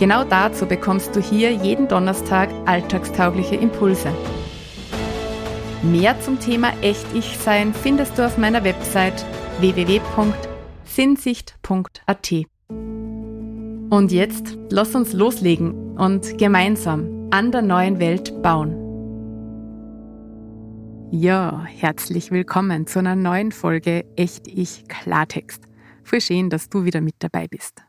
Genau dazu bekommst du hier jeden Donnerstag alltagstaugliche Impulse. Mehr zum Thema Echt-Ich-Sein findest du auf meiner Website www.sinnsicht.at. Und jetzt lass uns loslegen und gemeinsam an der neuen Welt bauen. Ja, herzlich willkommen zu einer neuen Folge Echt Ich Klartext. Voll schön, dass du wieder mit dabei bist.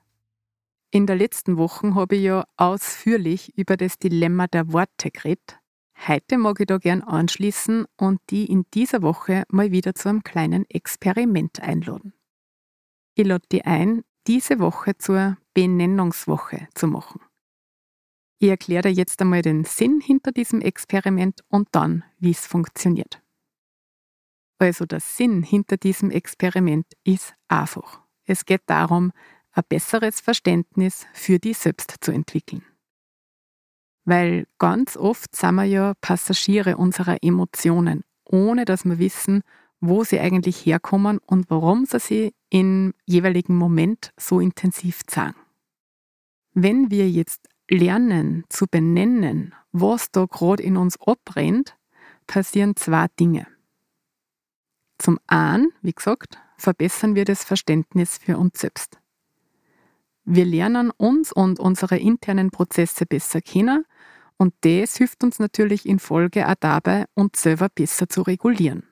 In der letzten Woche habe ich ja ausführlich über das Dilemma der Worte geredet. Heute mag ich da gern anschließen und die in dieser Woche mal wieder zu einem kleinen Experiment einladen. Ich lade die ein, diese Woche zur Benennungswoche zu machen. Ich erkläre dir jetzt einmal den Sinn hinter diesem Experiment und dann, wie es funktioniert. Also der Sinn hinter diesem Experiment ist einfach. Es geht darum, ein besseres Verständnis für die selbst zu entwickeln. Weil ganz oft sind wir ja Passagiere unserer Emotionen, ohne dass wir wissen, wo sie eigentlich herkommen und warum sie sie im jeweiligen Moment so intensiv zeigen. Wenn wir jetzt lernen zu benennen, was da gerade in uns abbrennt, passieren zwei Dinge. Zum einen, wie gesagt, verbessern wir das Verständnis für uns selbst. Wir lernen uns und unsere internen Prozesse besser kennen und das hilft uns natürlich in Folge auch dabei, uns selber besser zu regulieren.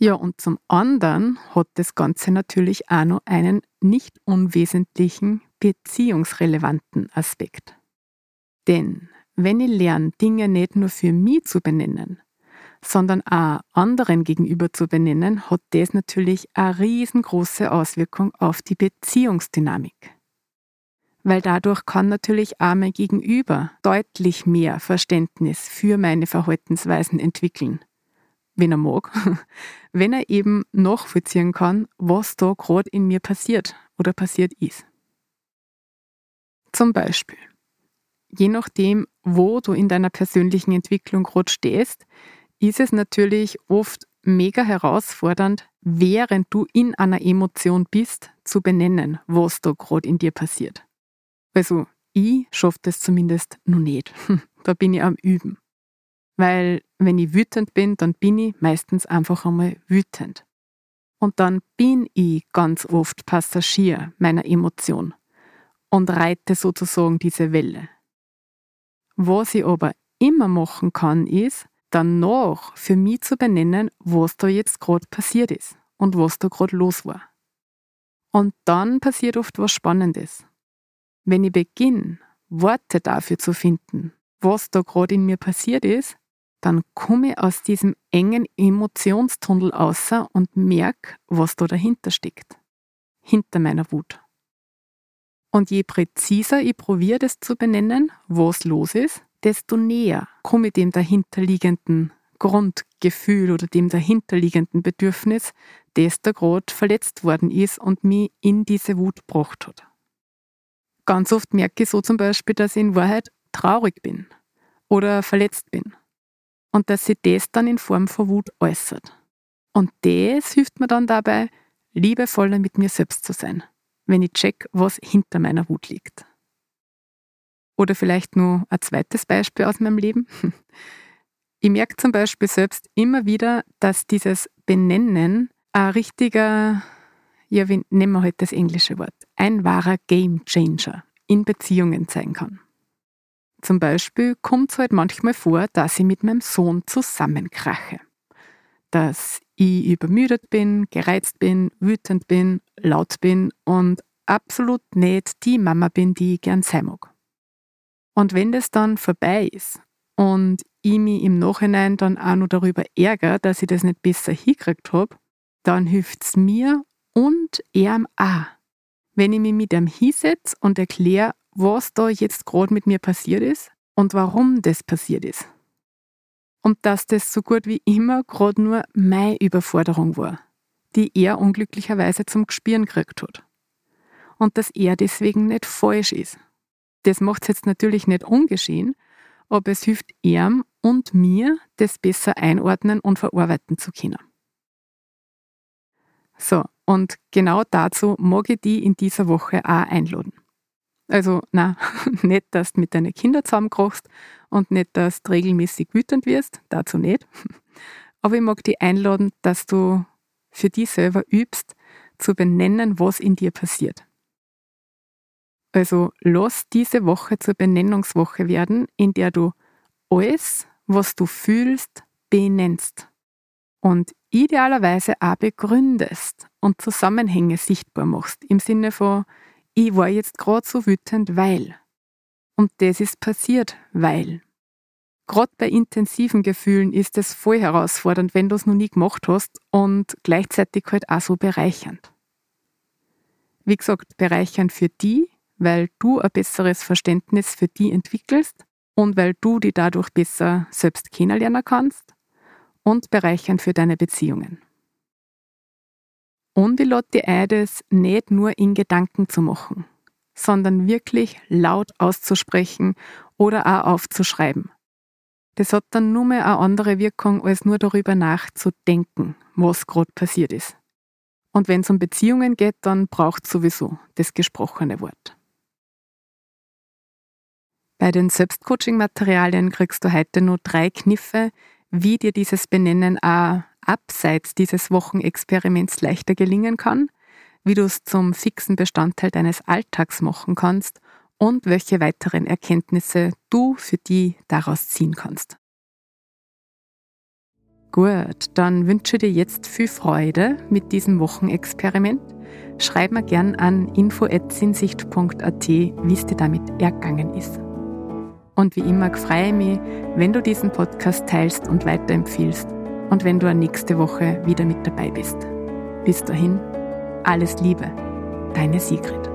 Ja, und zum anderen hat das Ganze natürlich auch noch einen nicht unwesentlichen beziehungsrelevanten Aspekt. Denn wenn ich lerne, Dinge nicht nur für mich zu benennen, sondern auch anderen gegenüber zu benennen, hat das natürlich eine riesengroße Auswirkung auf die Beziehungsdynamik. Weil dadurch kann natürlich auch mein Gegenüber deutlich mehr Verständnis für meine Verhaltensweisen entwickeln. Wenn er mag, wenn er eben nachvollziehen kann, was da gerade in mir passiert oder passiert ist. Zum Beispiel, je nachdem, wo du in deiner persönlichen Entwicklung gerade stehst, ist es natürlich oft mega herausfordernd, während du in einer Emotion bist, zu benennen, was da gerade in dir passiert. Also ich schaffe das zumindest noch nicht. Da bin ich am Üben. Weil wenn ich wütend bin, dann bin ich meistens einfach einmal wütend. Und dann bin ich ganz oft Passagier meiner Emotion und reite sozusagen diese Welle. Was ich aber immer machen kann, ist, danach für mich zu benennen, was da jetzt gerade passiert ist und was da gerade los war. Und dann passiert oft was Spannendes. Wenn ich beginne, Worte dafür zu finden, was da gerade in mir passiert ist, dann komme ich aus diesem engen Emotionstunnel außer und merke, was da dahinter steckt. Hinter meiner Wut. Und je präziser ich probiere, das zu benennen, was los ist, desto näher komme ich dem dahinterliegenden Grundgefühl oder dem dahinterliegenden Bedürfnis, das da gerade verletzt worden ist und mich in diese Wut gebracht hat. Ganz oft merke ich so zum Beispiel, dass ich in Wahrheit traurig bin oder verletzt bin und dass sich das dann in Form von Wut äußert. Und das hilft mir dann dabei, liebevoller mit mir selbst zu sein, wenn ich check, was hinter meiner Wut liegt. Oder vielleicht nur ein zweites Beispiel aus meinem Leben. Ich merke zum Beispiel selbst immer wieder, dass dieses Benennen ein richtiger, ja, wie nehmen wir heute das englische Wort, ein wahrer Game Changer in Beziehungen sein kann. Zum Beispiel kommt es halt manchmal vor, dass ich mit meinem Sohn zusammenkrache. Dass ich übermüdet bin, gereizt bin, wütend bin, laut bin und absolut nicht die Mama bin, die ich gern sein mag. Und wenn das dann vorbei ist und ich mich im Nachhinein dann auch noch darüber ärgere, dass ich das nicht besser hingekriegt habe, dann hilft es mir und ihm auch, wenn ich mich mit ihm hinsetze und erkläre, was da jetzt gerade mit mir passiert ist und warum das passiert ist. Und dass das so gut wie immer gerade nur meine Überforderung war, die er unglücklicherweise zum Gespüren gekriegt hat. Und dass er deswegen nicht falsch ist. Das macht es jetzt natürlich nicht ungeschehen, aber es hilft ihm und mir, das besser einordnen und verarbeiten zu können. So, und genau dazu mag ich die in dieser Woche auch einladen. Also, na, nicht, dass du mit deinen Kindern zusammenkochst und nicht, dass du regelmäßig wütend wirst, dazu nicht. Aber ich mag dich einladen, dass du für dich selber übst, zu benennen, was in dir passiert. Also lass diese Woche zur Benennungswoche werden, in der du alles, was du fühlst, benennst. Und idealerweise auch begründest und Zusammenhänge sichtbar machst. Im Sinne von, ich war jetzt gerade so wütend, weil. Und das ist passiert, weil. Gerade bei intensiven Gefühlen ist es voll herausfordernd, wenn du es noch nie gemacht hast und gleichzeitig halt auch so bereichernd. Wie gesagt, bereichernd für die, weil du ein besseres Verständnis für die entwickelst und weil du die dadurch besser selbst kennenlernen kannst und bereichernd für deine Beziehungen. Und ich lade dich ein, das nicht nur in Gedanken zu machen, sondern wirklich laut auszusprechen oder auch aufzuschreiben. Das hat dann nur mehr eine andere Wirkung, als nur darüber nachzudenken, was gerade passiert ist. Und wenn es um Beziehungen geht, dann braucht es sowieso das gesprochene Wort. Bei den Selbstcoaching-Materialien kriegst du heute nur drei Kniffe, wie dir dieses Benennen auch abseits dieses Wochenexperiments leichter gelingen kann, wie du es zum fixen Bestandteil deines Alltags machen kannst und welche weiteren Erkenntnisse du für die daraus ziehen kannst. Gut, dann wünsche dir jetzt viel Freude mit diesem Wochenexperiment. Schreib mir gern an info.sinsicht.at, wie es dir damit ergangen ist. Und wie immer freue ich mich, wenn du diesen Podcast teilst und weiterempfiehlst und wenn du nächste Woche wieder mit dabei bist. Bis dahin, alles Liebe, deine Sigrid.